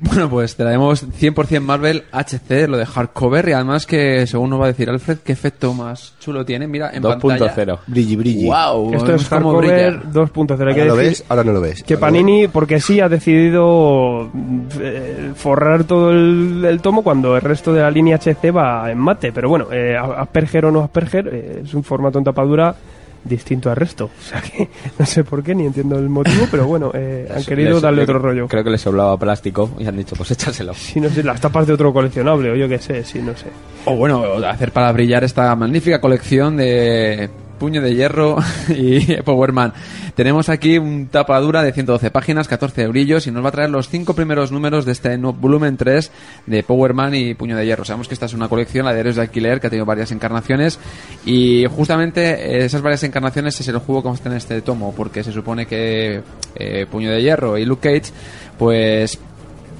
Bueno, pues traemos 100% Marvel HC, lo de hardcover, y además que, según nos va a decir Alfred, qué efecto más chulo tiene. Mira, en pantalla. 2.0. Brilli, brilli. ¡Wow! Esto es hardcover brilla. 2.0. Hay que Ahora lo decir ves, ahora no lo ves. que Ahora Panini, porque sí, ha decidido eh, forrar todo el, el tomo cuando el resto de la línea HC va en mate. Pero bueno, eh, Asperger o no Asperger, eh, es un formato en tapadura distinto al resto. O sea que no sé por qué, ni entiendo el motivo, pero bueno, eh, han querido Les- darle otro rollo. Creo que les sobraba plástico y han dicho, pues échaselo. Si no sé, las tapas de otro coleccionable, o yo qué sé, si no sé. O bueno, hacer para brillar esta magnífica colección de Puño de Hierro y Powerman. Tenemos aquí un tapadura de 112 páginas, 14 eurillos y nos va a traer los cinco primeros números de este volumen 3 de Powerman y Puño de Hierro. Sabemos que esta es una colección, la de Héroes de Alquiler, que ha tenido varias encarnaciones y justamente eh, esas varias encarnaciones es el juego que vamos en este tomo porque se supone que eh, Puño de Hierro y Luke Cage pues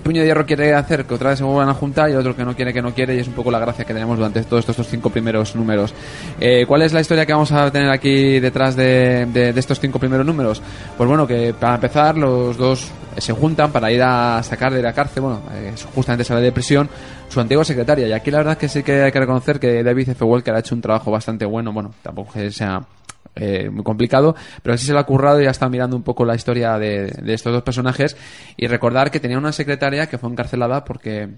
Puño de Hierro quiere hacer que otra vez se vuelvan a juntar y el otro que no quiere, que no quiere, y es un poco la gracia que tenemos durante todos estos, estos cinco primeros números. Eh, ¿Cuál es la historia que vamos a tener aquí detrás de, estos cinco primeros números? Pues bueno, que para empezar, los dos se juntan para ir a sacar de la cárcel, bueno, eh, justamente sale de prisión, su antigua secretaria. Y aquí la verdad es que sí que hay que reconocer que David F. Walker ha hecho un trabajo bastante bueno, bueno, tampoco que sea eh, muy complicado, pero sí se lo ha currado y ya está mirando un poco la historia de, de estos dos personajes. Y recordar que tenía una secretaria que fue encarcelada porque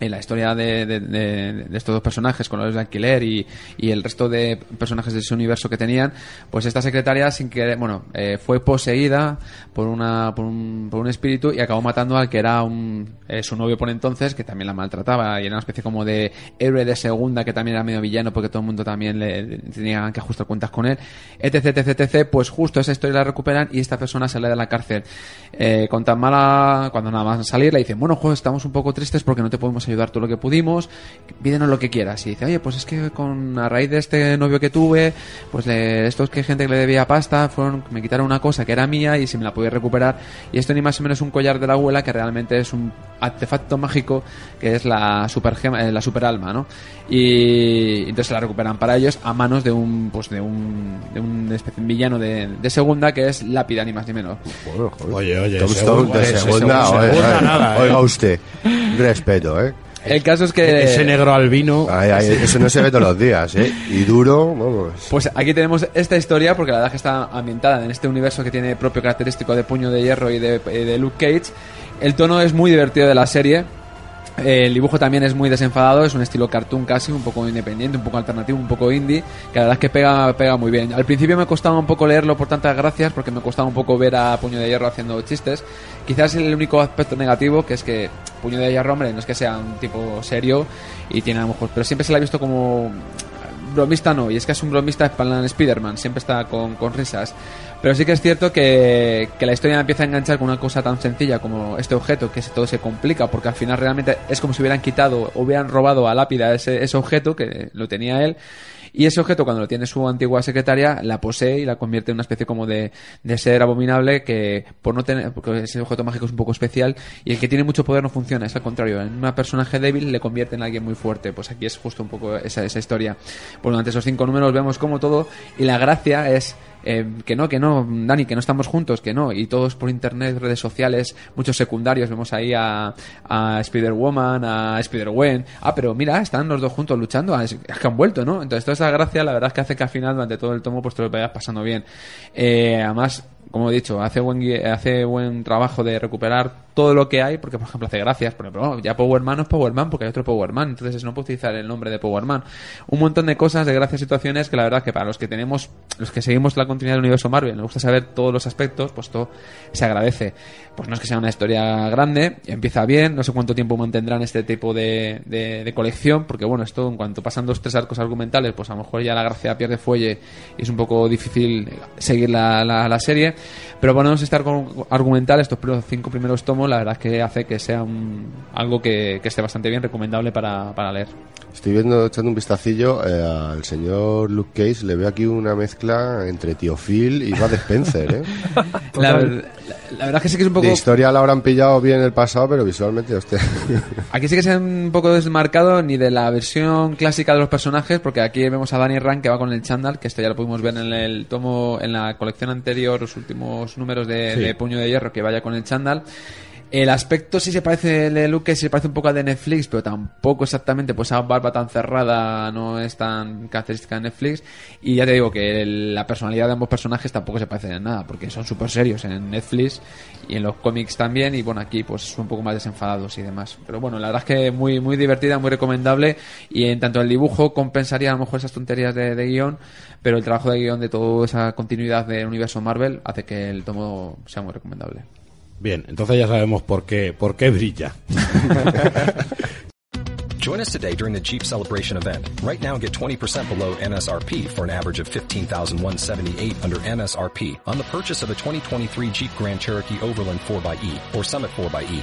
en la historia de, estos dos personajes, con los de alquiler y, y el resto de personajes de ese universo que tenían, pues esta secretaria sin que, bueno, eh, fue poseída por una por un, por un espíritu y acabó matando al que era un, eh, su novio por entonces, que también la maltrataba y era una especie como de héroe de segunda que también era medio villano porque todo el mundo también le, tenía que ajustar cuentas con él, etc, etc, etc, pues justo esa historia la recuperan y esta persona sale de la cárcel. Eh, con tan mala, cuando nada más salir le dicen, bueno, joder, estamos un poco tristes porque no te podemos ayudar todo lo que pudimos, pídenos lo que quieras. Y dice, oye, pues es que con a raíz de este novio que tuve, pues le, estos que gente que le debía pasta, fueron, me quitaron una cosa que era mía y si me la podía recuperar. Y esto ni más o menos un collar de la abuela que realmente es un artefacto mágico que es la super gema, eh, la super alma, ¿no? Y entonces se la recuperan para ellos a manos de un, pues de un, de un especie de villano de, de segunda que es Lápida, ni más ni menos. Bueno, joder. Oye, oye, segunda- segunda, segunda- oye, segunda ¿eh? oiga usted, respeto, ¿eh? El caso es que... Ese negro albino. Ay, ay, eso no se ve todos los días, ¿eh? Y duro, vamos. Pues aquí tenemos esta historia, porque la verdad que está ambientada en este universo que tiene propio característico de Puño de Hierro y de, de Luke Cage. El tono es muy divertido de la serie. El dibujo también es muy desenfadado, es un estilo cartoon casi, un poco independiente, un poco alternativo, un poco indie, que la verdad es que pega, pega muy bien. Al principio me costaba un poco leerlo por tantas gracias, porque me costaba un poco ver a Puño de Hierro haciendo chistes. Quizás el único aspecto negativo, que es que Puño de Hierro, no es que sea un tipo serio y tiene a lo mejor, pero siempre se le ha visto como bromista no, y es que es un bromista en Spider-Man, siempre está con, risas. Pero sí que es cierto que, que la historia empieza a enganchar con una cosa tan sencilla como este objeto, que todo se complica, porque al final realmente es como si hubieran quitado hubieran robado a Lápida ese, ese objeto, que lo tenía él, y ese objeto, cuando lo tiene su antigua secretaria, la posee y la convierte en una especie como de, de ser abominable que, por no tener, porque ese objeto mágico es un poco especial y el que tiene mucho poder no funciona, es al contrario. En un personaje débil le convierte en alguien muy fuerte. Pues aquí es justo un poco esa, esa historia. Pues durante esos cinco números vemos como todo y la gracia es eh, que no, que no, Dani, que no estamos juntos, que no. Y todos por internet, redes sociales, muchos secundarios. Vemos ahí a, Spider-Woman, a Spider-Gwen. Ah, pero mira, están los dos juntos luchando. Ah, es que han vuelto, ¿no? Entonces, toda esa gracia, la verdad es que hace que al final, durante todo el tomo, pues te lo vayas pasando bien. Eh, además, como he dicho, hace buen, hace buen trabajo de recuperar todo lo que hay, porque por ejemplo hace gracias, por ejemplo, ya Powerman no es Powerman porque hay otro Powerman, entonces no puedo utilizar el nombre de Powerman. Un montón de cosas, de gracias situaciones que la verdad que para los que tenemos, los que seguimos la, continuidad del universo Marvel, nos gusta saber todos los aspectos, pues todo se agradece. Pues no es que sea una historia grande, empieza bien, no sé cuánto tiempo mantendrán este tipo de, de, de colección, porque bueno, esto en cuanto pasan dos, tres arcos argumentales, pues a lo mejor ya la gracia pierde fuelle y es un poco difícil seguir la, la, la serie. Pero ponemos este argumental, estos cinco primeros tomos, la verdad es que hace que sea un, algo que, que esté bastante bien, recomendable para, para leer. Estoy viendo, echando un vistacillo eh, al señor Luke Cage, le veo aquí una mezcla entre Tío Phil y Bud Spencer, ¿eh? La, la- la verdad es que sí que es un poco... De historia la habrán pillado bien el pasado, pero visualmente, hostia. Aquí sí que se ha un poco desmarcado ni de la versión clásica de los personajes, porque aquí vemos a Danny Rand que va con el chándal, que esto ya lo pudimos ver en el tomo, en la colección anterior, los últimos números de, Sí. de Puño de Hierro, que vaya con el chándal. El aspecto sí se parece, de Luke, sí se parece un poco al de Netflix, pero tampoco exactamente, pues esa barba tan cerrada no es tan característica de Netflix. Y ya te digo que la personalidad de ambos personajes tampoco se parecen en nada, porque son súper serios en Netflix y en los cómics también, y bueno, aquí pues son un poco más desenfadados y demás. Pero bueno, la verdad es que muy, muy divertida, muy recomendable, y en tanto el dibujo compensaría a lo mejor esas tonterías de, de guion, pero el trabajo de guion de toda esa continuidad del universo Marvel hace que el tomo sea muy recomendable. Bien, entonces ya sabemos por qué, por qué brilla. Join us today during the Jeep Celebration event. Right now, get 20% below MSRP for an average of 15178 under MSRP on the purchase of a 2023 Jeep Grand Cherokee Overland 4xE or Summit 4xE.